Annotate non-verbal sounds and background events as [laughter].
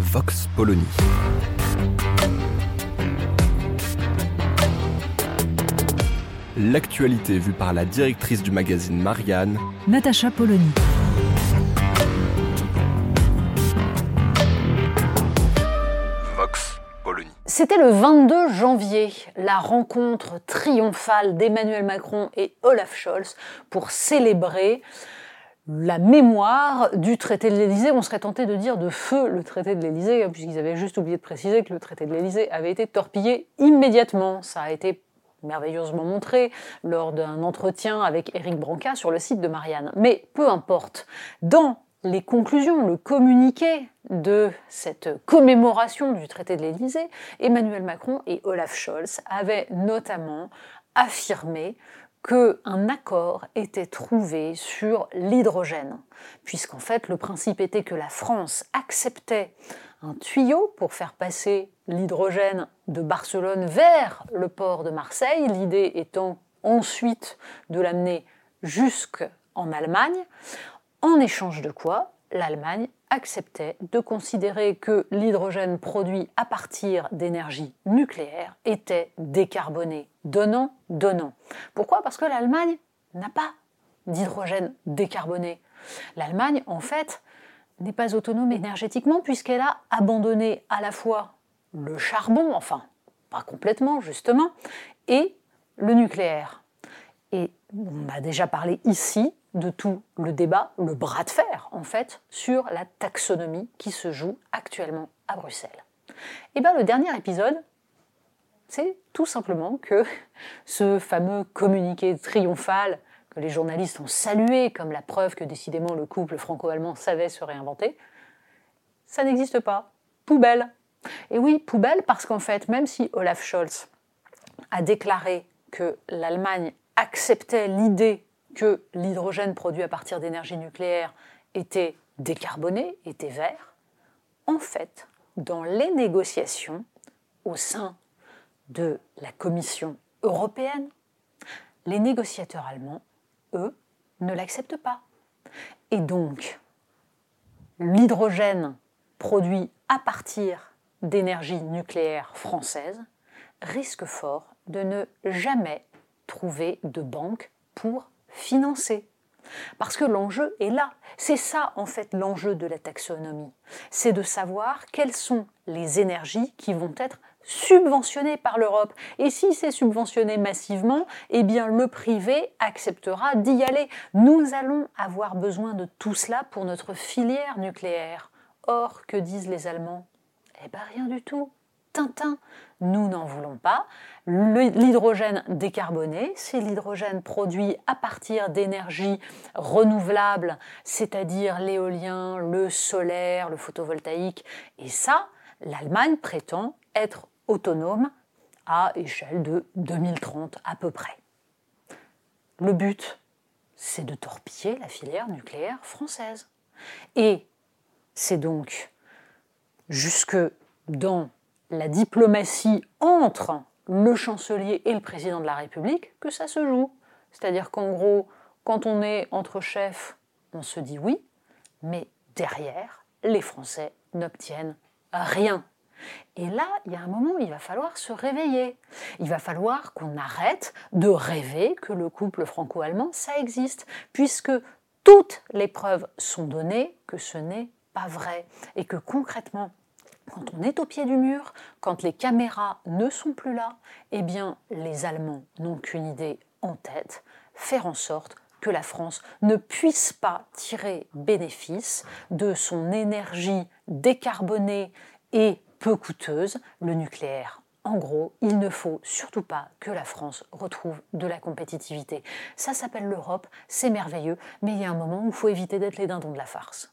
Vox Polony. L'actualité vue par la directrice du magazine Marianne, Natacha Polony. Vox Polony. C'était le 22 janvier, la rencontre triomphale d'Emmanuel Macron et Olaf Scholz pour célébrer la mémoire du traité de l'Élysée. On serait tenté de dire de feu le traité de l'Élysée, hein, puisqu'ils avaient juste oublié de préciser que le traité de l'Élysée avait été torpillé immédiatement. Ça a été merveilleusement montré lors d'un entretien avec Éric Branca sur le site de Marianne. Mais peu importe. Dans les conclusions, le communiqué de cette commémoration du traité de l'Élysée, Emmanuel Macron et Olaf Scholz avaient notamment affirmé qu'un accord était trouvé sur l'hydrogène, puisqu'en fait le principe était que la France acceptait un tuyau pour faire passer l'hydrogène de Barcelone vers le port de Marseille, l'idée étant ensuite de l'amener jusqu'en Allemagne, en échange de quoi l'Allemagne acceptait de considérer que l'hydrogène produit à partir d'énergie nucléaire était décarboné, donnant, donnant. Pourquoi? Parce que l'Allemagne n'a pas d'hydrogène décarboné. L'Allemagne, en fait, n'est pas autonome énergétiquement puisqu'elle a abandonné à la fois le charbon, enfin, pas complètement justement, et le nucléaire. Et on a déjà parlé ici de tout le débat, le bras de fer en fait, sur la taxonomie qui se joue actuellement à Bruxelles. Et bien le dernier épisode, c'est tout simplement que [laughs] ce fameux communiqué triomphal que les journalistes ont salué comme la preuve que décidément le couple franco-allemand savait se réinventer, ça n'existe pas. Poubelle. Et oui, poubelle parce qu'en fait, même si Olaf Scholz a déclaré que l'Allemagne acceptait l'idée que l'hydrogène produit à partir d'énergie nucléaire était décarboné, était vert, en fait, dans les négociations au sein de la Commission européenne, les négociateurs allemands, eux, ne l'acceptent pas. Et donc, l'hydrogène produit à partir d'énergie nucléaire française risque fort de ne jamais trouver de banque pour financer. Parce que l'enjeu est là. C'est ça, en fait, l'enjeu de la taxonomie. C'est de savoir quelles sont les énergies qui vont être subventionnées par l'Europe. Et si c'est subventionné massivement, eh bien, le privé acceptera d'y aller. Nous allons avoir besoin de tout cela pour notre filière nucléaire. Or, que disent les Allemands? Eh bien, rien du tout. Tintin, nous n'en voulons pas. L'hydrogène décarboné, c'est l'hydrogène produit à partir d'énergies renouvelables, c'est-à-dire l'éolien, le solaire, le photovoltaïque. Et ça, l'Allemagne prétend être autonome à échelle de 2030 à peu près. Le but, c'est de torpiller la filière nucléaire française. Et c'est donc jusque dans la diplomatie entre le chancelier et le président de la République que ça se joue. C'est-à-dire qu'en gros, quand on est entre chefs, on se dit oui, mais derrière, les Français n'obtiennent rien. Et là, il y a un moment où il va falloir se réveiller. Il va falloir qu'on arrête de rêver que le couple franco-allemand, ça existe, puisque toutes les preuves sont données que ce n'est pas vrai et que concrètement, quand on est au pied du mur, quand les caméras ne sont plus là, eh bien les Allemands n'ont qu'une idée en tête, faire en sorte que la France ne puisse pas tirer bénéfice de son énergie décarbonée et peu coûteuse, le nucléaire En gros, il ne faut surtout pas que la France retrouve de la compétitivité. Ça s'appelle l'Europe, c'est merveilleux, mais il y a un moment où il faut éviter d'être les dindons de la farce.